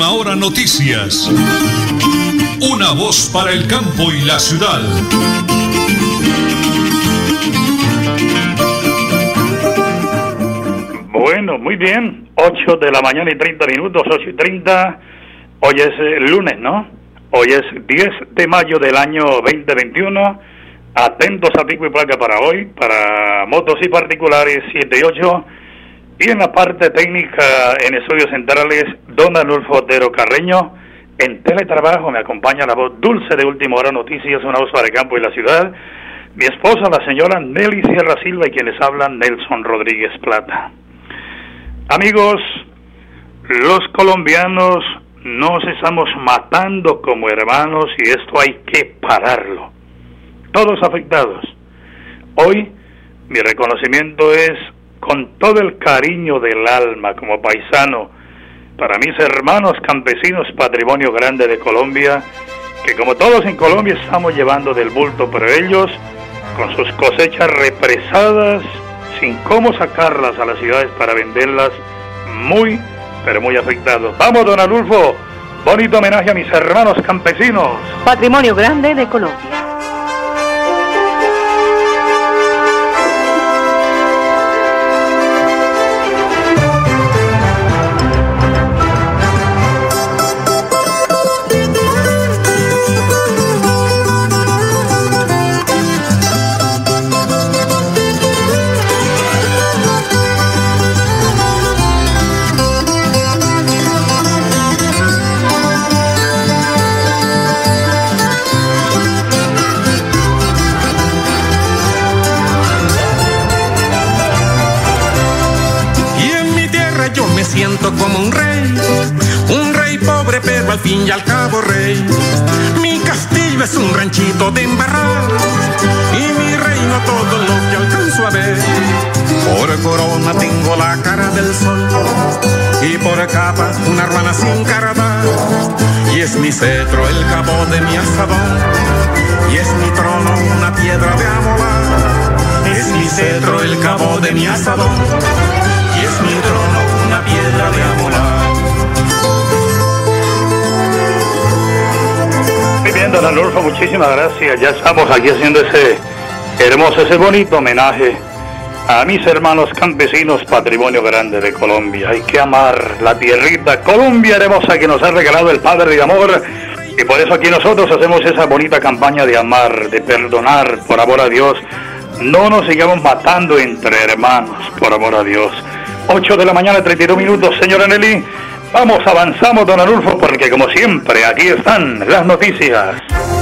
Última Hora Noticias. Una voz para el campo y la ciudad. Bueno, muy bien. 8 de la mañana y 30 minutos, 8 y 30. Hoy es eh, lunes, ¿no? Hoy es 10 de mayo del año 2021. Atentos a pico y placa para hoy, para motos y particulares 7 y 8. Y en la parte técnica, en estudios centrales, don Anulfo Otero Carreño. En teletrabajo me acompaña la voz dulce de Última Hora Noticias, una voz para el campo y la ciudad. Mi esposa, la señora Nelly Sierra Silva, y quienes hablan, Nelson Rodríguez Plata. Amigos, los colombianos nos estamos matando como hermanos y esto hay que pararlo todos afectados. Hoy mi reconocimiento es con todo el cariño del alma como paisano para mis hermanos campesinos patrimonio grande de Colombia, que como todos en Colombia estamos llevando del bulto, pero ellos con sus cosechas represadas, sin cómo sacarlas a las ciudades para venderlas, muy, pero muy afectados. Vamos, don Adulfo, bonito homenaje a mis hermanos campesinos. Patrimonio grande de Colombia. Cetro el cabo de mi asadón y es mi trono una piedra de amolar. Es mi cetro el cabo de mi asadón y es mi trono una piedra de amolar. Muy don Anulfo, muchísimas gracias. Ya estamos aquí haciendo ese hermoso, ese bonito homenaje a mis hermanos campesinos, patrimonio grande de Colombia. Hay que amar la tierrita Colombia hermosa que nos ha regalado el Padre de Amor. Y por eso aquí nosotros hacemos esa bonita campaña de amar, de perdonar, por amor a Dios. No nos sigamos matando entre hermanos, por amor a Dios. 8 de la mañana, 32 minutos, señora Nelly. Vamos, avanzamos, don Arulfo, porque como siempre, aquí están las noticias.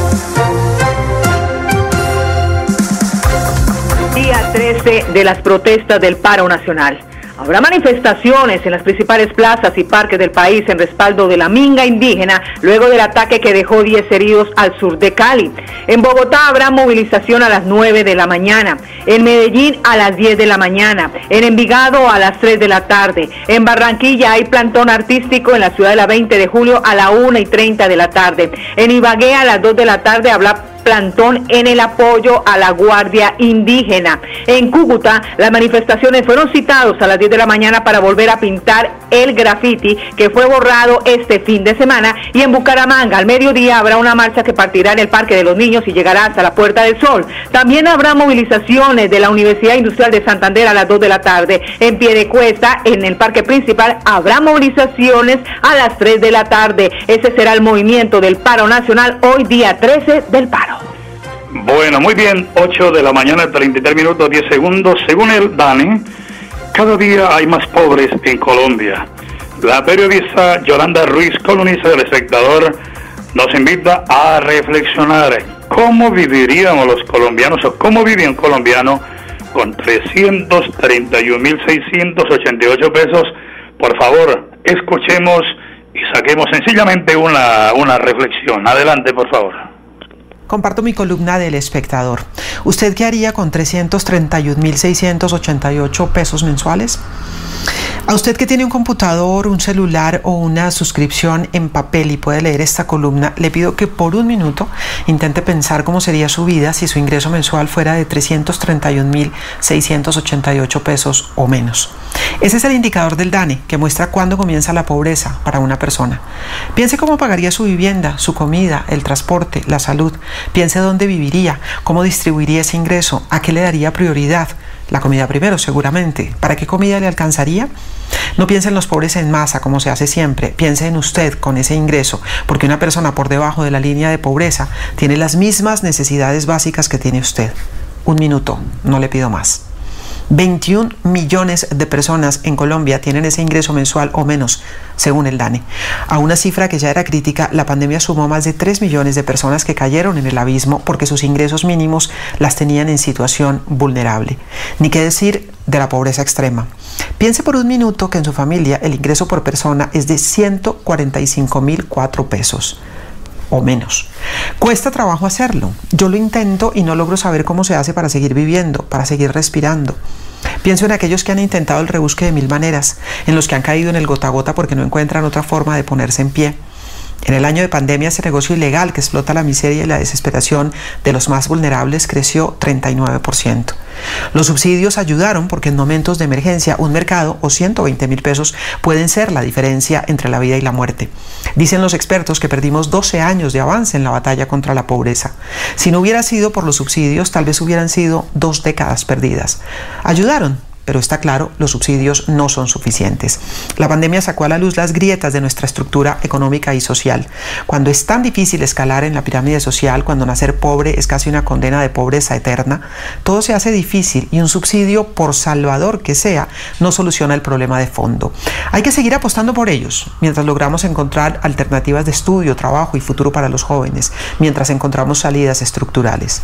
13 de las protestas del paro nacional. Habrá manifestaciones en las principales plazas y parques del país en respaldo de la minga indígena luego del ataque que dejó 10 heridos al sur de Cali. En Bogotá habrá movilización a las 9 de la mañana. En Medellín a las 10 de la mañana. En Envigado a las 3 de la tarde. En Barranquilla hay plantón artístico en la ciudad de la 20 de julio a la 1 y 30 de la tarde. En Ibagué a las 2 de la tarde habrá plantón en el apoyo a la Guardia Indígena. En Cúcuta, las manifestaciones fueron citados a las 10 de la mañana para volver a pintar el graffiti que fue borrado este fin de semana. Y en Bucaramanga, al mediodía, habrá una marcha que partirá en el Parque de los Niños y llegará hasta la Puerta del Sol. También habrá movilizaciones de la Universidad Industrial de Santander a las 2 de la tarde. En Piedecuesta, en el Parque Principal, habrá movilizaciones a las 3 de la tarde. Ese será el movimiento del paro nacional hoy día 13 del paro. Bueno, muy bien, 8 de la mañana, 33 minutos, 10 segundos. Según el DANE, cada día hay más pobres en Colombia. La periodista Yolanda Ruiz, columnista del espectador, nos invita a reflexionar cómo viviríamos los colombianos o cómo vive un colombiano con 331.688 pesos. Por favor, escuchemos y saquemos sencillamente una, una reflexión. Adelante, por favor. Comparto mi columna del espectador. ¿Usted qué haría con 331.688 pesos mensuales? A usted que tiene un computador, un celular o una suscripción en papel y puede leer esta columna, le pido que por un minuto intente pensar cómo sería su vida si su ingreso mensual fuera de 331.688 pesos o menos. Ese es el indicador del DANE que muestra cuándo comienza la pobreza para una persona. Piense cómo pagaría su vivienda, su comida, el transporte, la salud. Piense dónde viviría, cómo distribuiría ese ingreso, a qué le daría prioridad. La comida primero, seguramente. ¿Para qué comida le alcanzaría? No piense en los pobres en masa, como se hace siempre. Piense en usted con ese ingreso, porque una persona por debajo de la línea de pobreza tiene las mismas necesidades básicas que tiene usted. Un minuto, no le pido más. 21 millones de personas en Colombia tienen ese ingreso mensual o menos, según el DANE. A una cifra que ya era crítica, la pandemia sumó más de 3 millones de personas que cayeron en el abismo porque sus ingresos mínimos las tenían en situación vulnerable. Ni qué decir de la pobreza extrema. Piense por un minuto que en su familia el ingreso por persona es de 145.004 pesos o menos. Cuesta trabajo hacerlo. Yo lo intento y no logro saber cómo se hace para seguir viviendo, para seguir respirando. Pienso en aquellos que han intentado el rebusque de mil maneras, en los que han caído en el gota a gota porque no encuentran otra forma de ponerse en pie. En el año de pandemia, ese negocio ilegal que explota la miseria y la desesperación de los más vulnerables creció 39%. Los subsidios ayudaron porque en momentos de emergencia un mercado o 120 mil pesos pueden ser la diferencia entre la vida y la muerte. Dicen los expertos que perdimos 12 años de avance en la batalla contra la pobreza. Si no hubiera sido por los subsidios, tal vez hubieran sido dos décadas perdidas. Ayudaron, pero está claro, los subsidios no son suficientes. La pandemia sacó a la luz las grietas de nuestra estructura económica y social. Cuando es tan difícil escalar en la pirámide social, cuando nacer pobre es casi una condena de pobreza eterna, todo se hace difícil y un subsidio, por salvador que sea, no soluciona el problema de fondo. Hay que seguir apostando por ellos, mientras logramos encontrar alternativas de estudio, trabajo y futuro para los jóvenes, mientras encontramos salidas estructurales.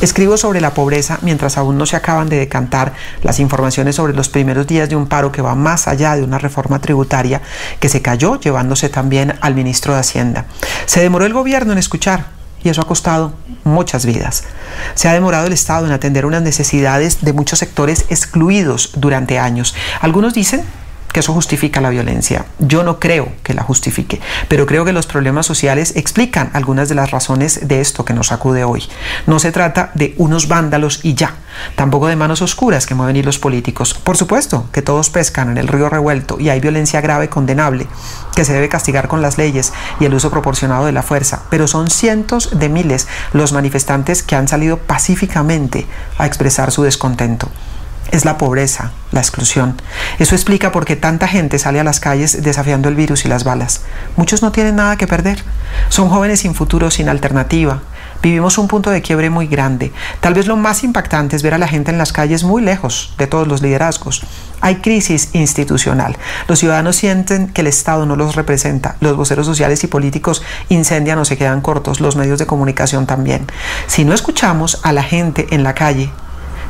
Escribo sobre la pobreza mientras aún no se acaban de decantar las informaciones sobre los primeros días de un paro que va más allá de una reforma tributaria que se cayó llevándose también al ministro de Hacienda. Se demoró el gobierno en escuchar y eso ha costado muchas vidas. Se ha demorado el Estado en atender unas necesidades de muchos sectores excluidos durante años. Algunos dicen que eso justifica la violencia. Yo no creo que la justifique, pero creo que los problemas sociales explican algunas de las razones de esto que nos acude hoy. No se trata de unos vándalos y ya, tampoco de manos oscuras que mueven hilos políticos. Por supuesto que todos pescan en el río revuelto y hay violencia grave condenable que se debe castigar con las leyes y el uso proporcionado de la fuerza, pero son cientos de miles los manifestantes que han salido pacíficamente a expresar su descontento es la pobreza, la exclusión. Eso explica por qué tanta gente sale a las calles desafiando el virus y las balas. Muchos no tienen nada que perder. Son jóvenes sin futuro, sin alternativa. Vivimos un punto de quiebre muy grande. Tal vez lo más impactante es ver a la gente en las calles muy lejos de todos los liderazgos. Hay crisis institucional. Los ciudadanos sienten que el Estado no los representa. Los voceros sociales y políticos incendian o se quedan cortos. Los medios de comunicación también. Si no escuchamos a la gente en la calle,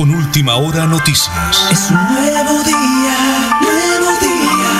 Con última hora noticias. Es un nuevo día, nuevo día.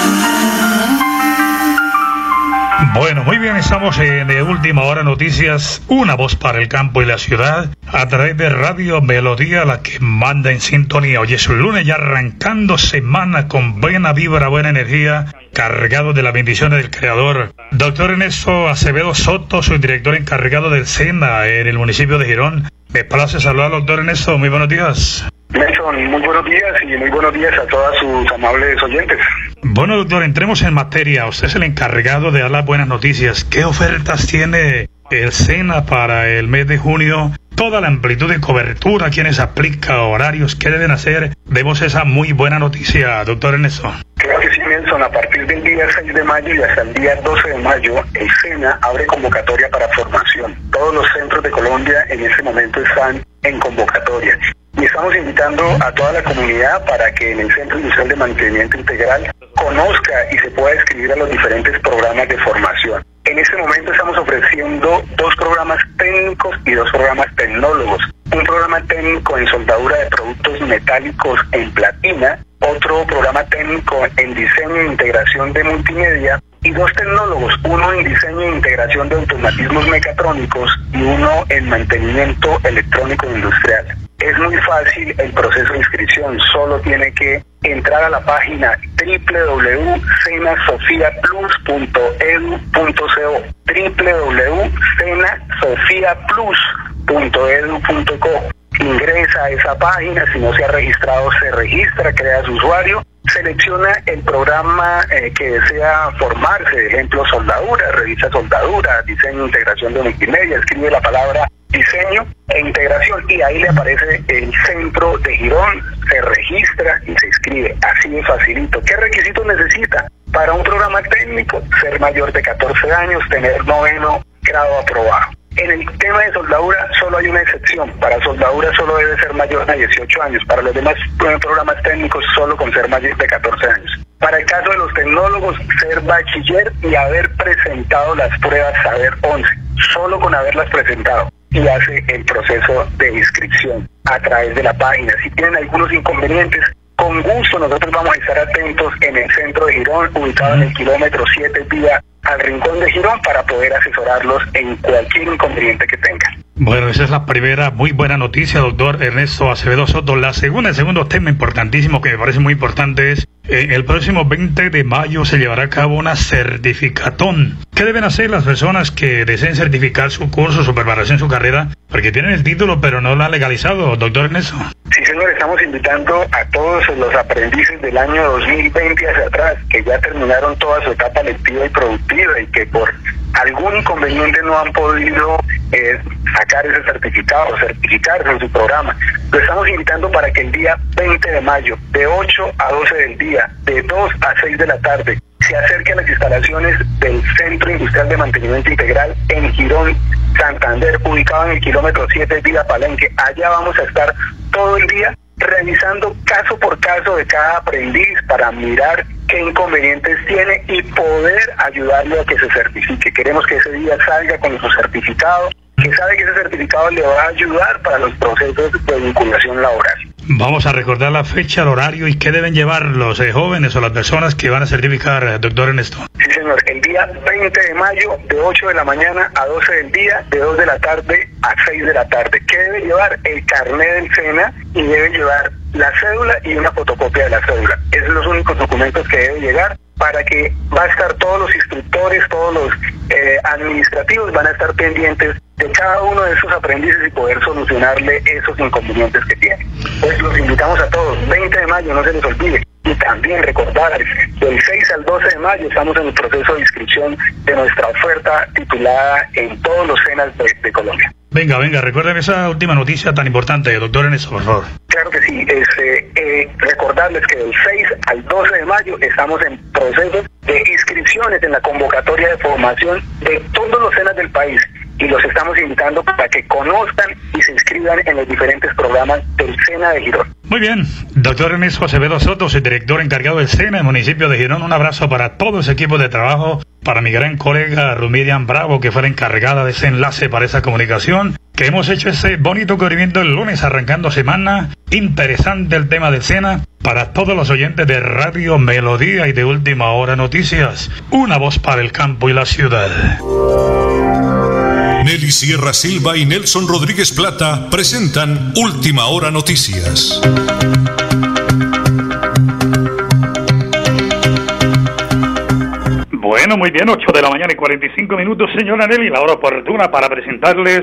Bueno, muy bien, estamos en de Última Hora Noticias, una voz para el campo y la ciudad, a través de Radio Melodía, la que manda en sintonía. Hoy es un lunes ya arrancando semana con buena vibra, buena energía, cargado de las bendiciones del Creador. Doctor Ernesto Acevedo Soto, soy director encargado del SENA en el municipio de Girón. Me place saludar al doctor Ernesto, muy buenos días. Nelson, muy buenos días y muy buenos días a todas sus amables oyentes. Bueno, doctor, entremos en materia. Usted es el encargado de dar las buenas noticias. ¿Qué ofertas tiene el SENA para el mes de junio? Toda la amplitud de cobertura, quiénes aplica, horarios, qué deben hacer. Demos esa muy buena noticia, doctor Ernesto. Claro que sí. A partir del día 6 de mayo y hasta el día 12 de mayo, el SENA abre convocatoria para formación. Todos los centros de Colombia en ese momento están en convocatoria. Y estamos invitando a toda la comunidad para que en el Centro Industrial de Mantenimiento Integral conozca y se pueda inscribir a los diferentes programas de formación. En este momento estamos ofreciendo dos programas técnicos y dos programas tecnólogos. Un programa técnico en soldadura de productos metálicos en platina, otro programa técnico en diseño e integración de multimedia y dos tecnólogos, uno en diseño e integración de automatismos mecatrónicos y uno en mantenimiento electrónico industrial. Es muy fácil el proceso de inscripción, solo tiene que entrar a la página www.senasofiaplus.edu.co www.senasofiaplus.edu.co Ingresa a esa página, si no se ha registrado, se registra, crea su usuario, selecciona el programa eh, que desea formarse, ejemplo, soldadura, revisa soldadura, diseño integración de multimedia, escribe la palabra diseño e integración y ahí le aparece el centro de Girón, se registra y se inscribe. Así de facilito. ¿Qué requisitos necesita? Para un programa técnico, ser mayor de 14 años, tener noveno grado aprobado. En el tema de soldadura solo hay una excepción. Para soldadura solo debe ser mayor de 18 años. Para los demás programas técnicos solo con ser mayor de 14 años. Para el caso de los tecnólogos, ser bachiller y haber presentado las pruebas Saber 11. Solo con haberlas presentado y hace el proceso de inscripción a través de la página. Si tienen algunos inconvenientes, con gusto nosotros vamos a estar atentos en el centro de Girón, ubicado en el kilómetro 7 vía al rincón de Girón, para poder asesorarlos en cualquier inconveniente que tengan. Bueno, esa es la primera muy buena noticia, doctor Ernesto Acevedo Soto. La segunda, el segundo tema importantísimo que me parece muy importante es eh, el próximo 20 de mayo se llevará a cabo una certificatón. ¿Qué deben hacer las personas que deseen certificar su curso, su preparación, su carrera? Porque tienen el título pero no lo han legalizado, doctor Ernesto. Sí, señor, estamos invitando a todos los aprendices del año 2020 hacia atrás, que ya terminaron toda su etapa lectiva y productiva y que por algún inconveniente no han podido eh, sacar ese certificado, certificarse en su programa. Lo estamos invitando para que el día 20 de mayo, de 8 a 12 del día, de 2 a 6 de la tarde, se acerque a las instalaciones del Centro Industrial de Mantenimiento Integral en Girón, Santander, ubicado en el kilómetro 7 Vía Palenque. Allá vamos a estar todo el día revisando caso por caso de cada aprendiz para mirar qué inconvenientes tiene y poder ayudarle a que se certifique. Queremos que ese día salga con su certificado, que sabe que ese certificado le va a ayudar para los procesos de vinculación laboral. Vamos a recordar la fecha, el horario y qué deben llevar los eh, jóvenes o las personas que van a certificar, eh, doctor Ernesto. Sí, señor. El día 20 de mayo, de 8 de la mañana a 12 del día, de 2 de la tarde a 6 de la tarde. ¿Qué debe llevar? El carnet del SENA y debe llevar la cédula y una fotocopia de la cédula. Son los únicos documentos que debe llegar para que va a estar todos los instructores, todos los eh, administrativos van a estar pendientes de cada uno de esos aprendices y poder solucionarle esos inconvenientes que tienen. Pues los invitamos a todos, 20 de mayo, no se les olvide. Y también recordar, del 6 al 12 de mayo estamos en el proceso de inscripción de nuestra oferta titulada en todos los cenas de, Colombia. Venga, venga, recuerden esa última noticia tan importante, doctor Enes, por favor. Claro que sí, es, eh, eh, recordarles que del 6 al 12 de mayo estamos en proceso de inscripciones en la convocatoria de formación de todos los cenas del país y los estamos invitando para que conozcan y se inscriban en los diferentes programas del SENA de Girón. Muy bien, doctor Ernesto Acevedo Soto, el director encargado del SENA en el municipio de Girón. Un abrazo para todo ese equipo de trabajo, para mi gran colega Rumirian Bravo, que fue la encargada de ese enlace para esa comunicación, que hemos hecho ese bonito cubrimiento el lunes arrancando semana. Interesante el tema del SENA para todos los oyentes de Radio Melodía y de Última Hora Noticias. Una voz para el campo y la ciudad. Nelly Sierra Silva y Nelson Rodríguez Plata presentan Última Hora Noticias. Muy bien, 8 de la mañana y 45 minutos, señora Nelly, la hora oportuna para presentarles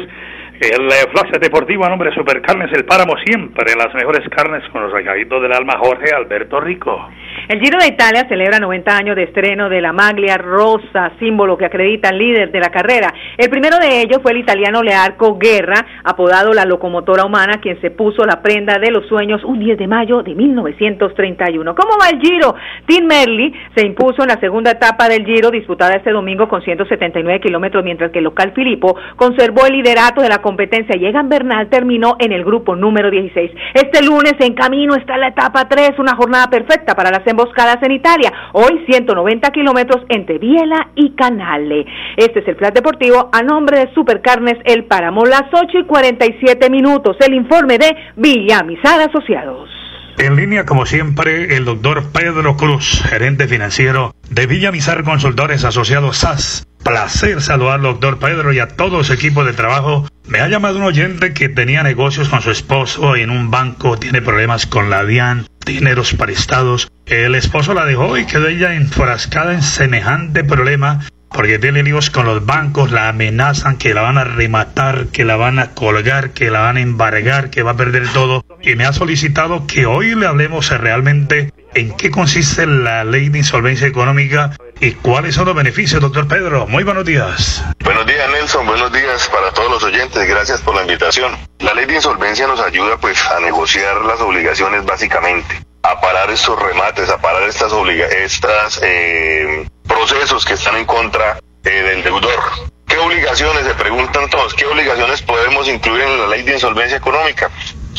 el eh, Flash Deportivo a nombre de Supercarnes El Páramo, siempre las mejores carnes con los regalitos del alma Jorge Alberto Rico. El Giro de Italia celebra 90 años de estreno de la maglia rosa, símbolo que acredita al líder de la carrera. El primero de ellos fue el italiano Learco Guerra, apodado la locomotora humana, quien se puso la prenda de los sueños un 10 de mayo de 1931. ¿Cómo va el Giro? Tim Merli se impuso en la segunda etapa del Giro, disputada este domingo con 179 kilómetros, mientras que el local Filippo conservó el liderato de la competencia. Egan Bernal terminó en el grupo número 16. Este lunes en camino está la etapa 3, una jornada perfecta para las emboscadas en Italia. Hoy 190 kilómetros entre Biela y Canale. Este es el plan deportivo a nombre de Supercarnes El Páramo. Las 8 y 47 minutos. El informe de Villamizar Asociados. En línea, como siempre, el doctor Pedro Cruz, gerente financiero de Villamizar Consultores Asociados SAS. Placer saludar al doctor Pedro y a todo su equipo de trabajo. Me ha llamado un oyente que tenía negocios con su esposo en un banco, tiene problemas con la DIAN, dineros prestados. El esposo la dejó y quedó ella enfrascada en semejante problema porque tiene líos con los bancos, la amenazan que la van a rematar, que la van a colgar, que la van a embargar, que va a perder todo. Y me ha solicitado que hoy le hablemos realmente en qué consiste la ley de insolvencia económica y cuáles son los beneficios, doctor Pedro. Muy buenos días. Buenos días, Nelson. Buenos días para todos los oyentes. Gracias por la invitación. La ley de insolvencia nos ayuda pues a negociar las obligaciones básicamente a parar estos remates, a parar estas obligaciones, estas eh, procesos que están en contra eh, del deudor. ¿Qué obligaciones, se preguntan todos, qué obligaciones podemos incluir en la ley de insolvencia económica?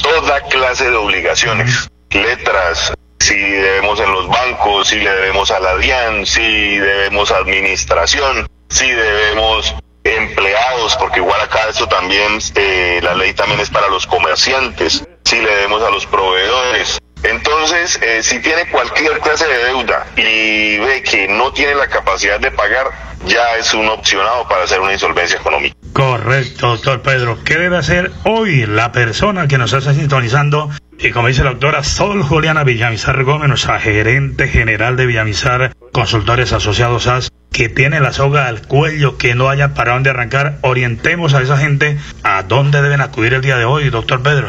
Toda clase de obligaciones, letras, si debemos en los bancos, si le debemos a la DIAN, si debemos a administración, si debemos empleados, porque igual acá esto también, eh, la ley también es para los comerciantes, si le debemos a los proveedores, entonces, eh, si tiene cualquier clase de deuda y ve que no tiene la capacidad de pagar, ya es un opcionado para hacer una insolvencia económica. Correcto, doctor Pedro. ¿Qué debe hacer hoy la persona que nos está sintonizando? Y como dice la doctora Sol Juliana Villamizar Gómez, nuestra gerente general de Villamizar Consultores Asociados AS, que tiene la soga al cuello, que no haya para dónde arrancar, orientemos a esa gente a dónde deben acudir el día de hoy, doctor Pedro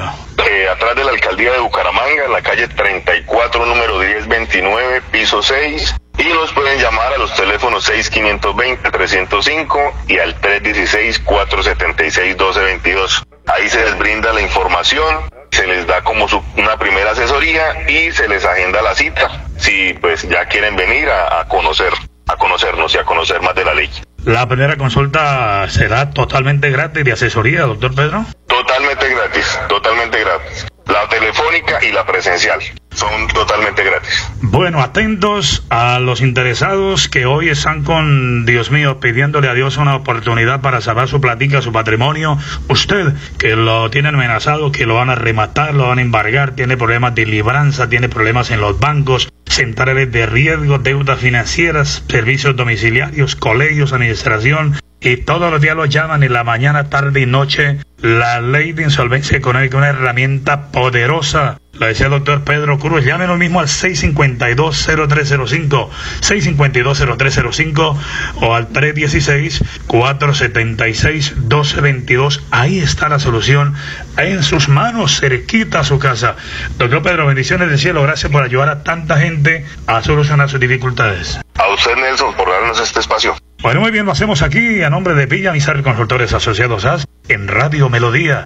atrás de la alcaldía de Bucaramanga, en la calle 34, número 1029, piso piso 6 y nos pueden llamar a los teléfonos 6520-305 y al 316-476-1222. Ahí se les brinda la información, se les da como su, una primera asesoría y se les agenda la cita si pues ya quieren venir a, a conocer, a conocernos y a conocer más de la ley. La primera consulta será totalmente gratis de asesoría, doctor Pedro. Totalmente gratis, totalmente gratis. La telefónica y la presencial son totalmente gratis. Bueno, atentos a los interesados que hoy están con, Dios mío, pidiéndole a Dios una oportunidad para salvar su platica, su patrimonio. Usted, que lo tiene amenazado, que lo van a rematar, lo van a embargar, tiene problemas de libranza, tiene problemas en los bancos, centrales de riesgo, deudas financieras, servicios domiciliarios, colegios, administración, y todos los días lo llaman en la mañana, tarde y noche. La ley de insolvencia económica, una herramienta poderosa. Lo decía el doctor Pedro Cruz. Llámenos mismo al 652-0305, 652-0305 o al 316-476-1222. Ahí está la solución, en sus manos, cerquita a su casa. Doctor Pedro, bendiciones del cielo. Gracias por ayudar a tanta gente a solucionar sus dificultades. A usted, Nelson, por darnos este espacio. Bueno, muy bien, lo hacemos aquí a nombre de Villa Mizar Consultores Asociados AS en Radio Melodía.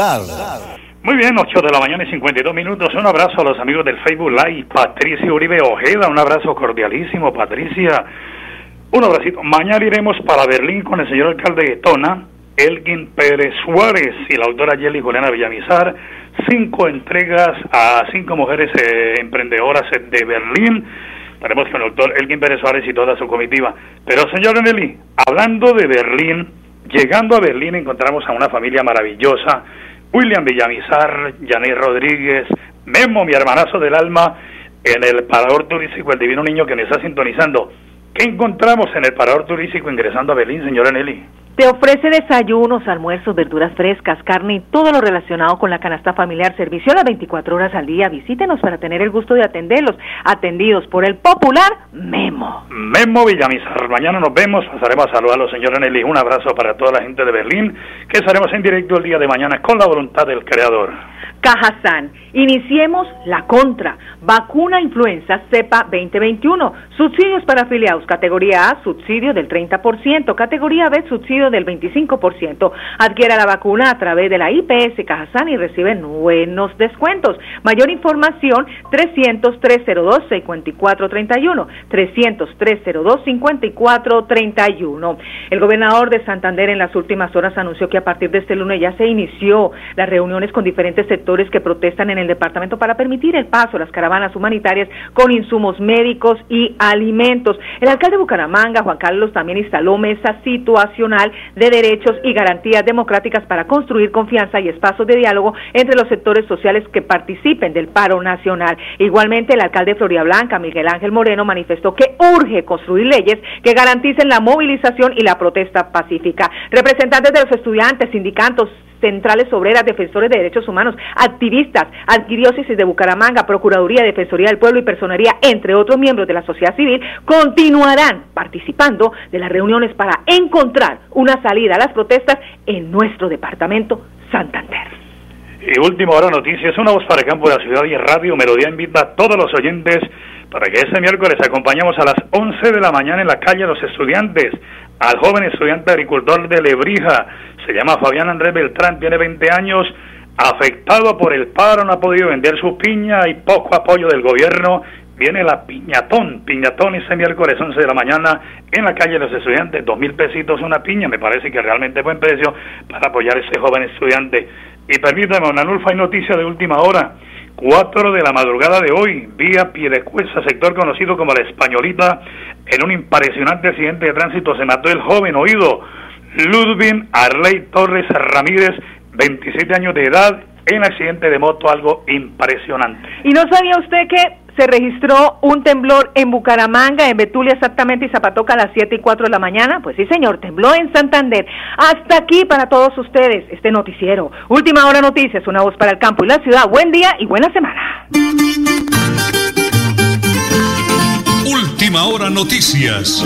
Muy bien, 8 de la mañana y 52 minutos. Un abrazo a los amigos del Facebook Live. Patricia Uribe Ojeda, un abrazo cordialísimo, Patricia. Un abracito. Mañana iremos para Berlín con el señor alcalde de Tona, Elgin Pérez Suárez y la autora Yeli Juliana Villamizar. Cinco entregas a cinco mujeres eh, emprendedoras de Berlín. Estaremos con el doctor Elgin Pérez Suárez y toda su comitiva. Pero, señor Nelly, hablando de Berlín, llegando a Berlín encontramos a una familia maravillosa William Villamizar, Janet Rodríguez, Memo, mi hermanazo del alma, en el parador turístico El Divino Niño que me está sintonizando. ¿Qué encontramos en el parador turístico ingresando a Berlín, señora Nelly? Te ofrece desayunos, almuerzos, verduras frescas, carne y todo lo relacionado con la canasta familiar. Servicio a las 24 horas al día. Visítenos para tener el gusto de atenderlos. Atendidos por el popular Memo. Memo Villamizar. Mañana nos vemos. Pasaremos a saludar a los señores Nelly. Un abrazo para toda la gente de Berlín, que estaremos en directo el día de mañana con la voluntad del Creador. Cajazán. Iniciemos la contra. Vacuna influenza cepa 2021. Subsidios para afiliados. Categoría A, subsidio del 30%. Categoría B, subsidio del 25%. Adquiera la vacuna a través de la IPS Cajazán y recibe buenos descuentos. Mayor información 300-302-5431. 300-302-5431. El gobernador de Santander en las últimas horas anunció que a partir de este lunes ya se inició las reuniones con diferentes sectores que protestan en el departamento para permitir el paso de las caravanas humanitarias con insumos médicos y alimentos. El alcalde de Bucaramanga, Juan Carlos, también instaló mesa situacional de derechos y garantías democráticas para construir confianza y espacios de diálogo entre los sectores sociales que participen del paro nacional. Igualmente, el alcalde de Blanca, Miguel Ángel Moreno, manifestó que urge construir leyes que garanticen la movilización y la protesta pacífica. Representantes de los estudiantes, sindicatos, centrales obreras, defensores de derechos humanos, activistas, arquidiócesis de Bucaramanga, Procuraduría, Defensoría del Pueblo y Personería, entre otros miembros de la sociedad civil, continuarán participando de las reuniones para encontrar una salida a las protestas en nuestro departamento Santander. Y último hora noticias, una voz para el campo de la ciudad y Radio Melodía invita a todos los oyentes para que ese miércoles acompañemos a las 11 de la mañana en la calle los estudiantes al joven estudiante agricultor de Lebrija. Se llama Fabián Andrés Beltrán, tiene 20 años, afectado por el paro, no ha podido vender su piña y poco apoyo del gobierno. Viene la piñatón, piñatón ese miércoles 11 de la mañana en la calle de los estudiantes, dos mil pesitos una piña, me parece que realmente buen precio para apoyar a ese joven estudiante. Y permítame, una nulfa y noticia de última hora. 4 de la madrugada de hoy, vía Piedecuesta, sector conocido como la Españolita, en un impresionante accidente de tránsito se mató el joven oído Ludwig Arley Torres Ramírez, 27 años de edad, en accidente de moto, algo impresionante. ¿Y no sabía usted que se registró un temblor en Bucaramanga, en Betulia exactamente, y Zapatoca a las 7 y 4 de la mañana. Pues sí, señor, tembló en Santander. Hasta aquí para todos ustedes este noticiero. Última hora noticias, una voz para el campo y la ciudad. Buen día y buena semana. Última hora noticias.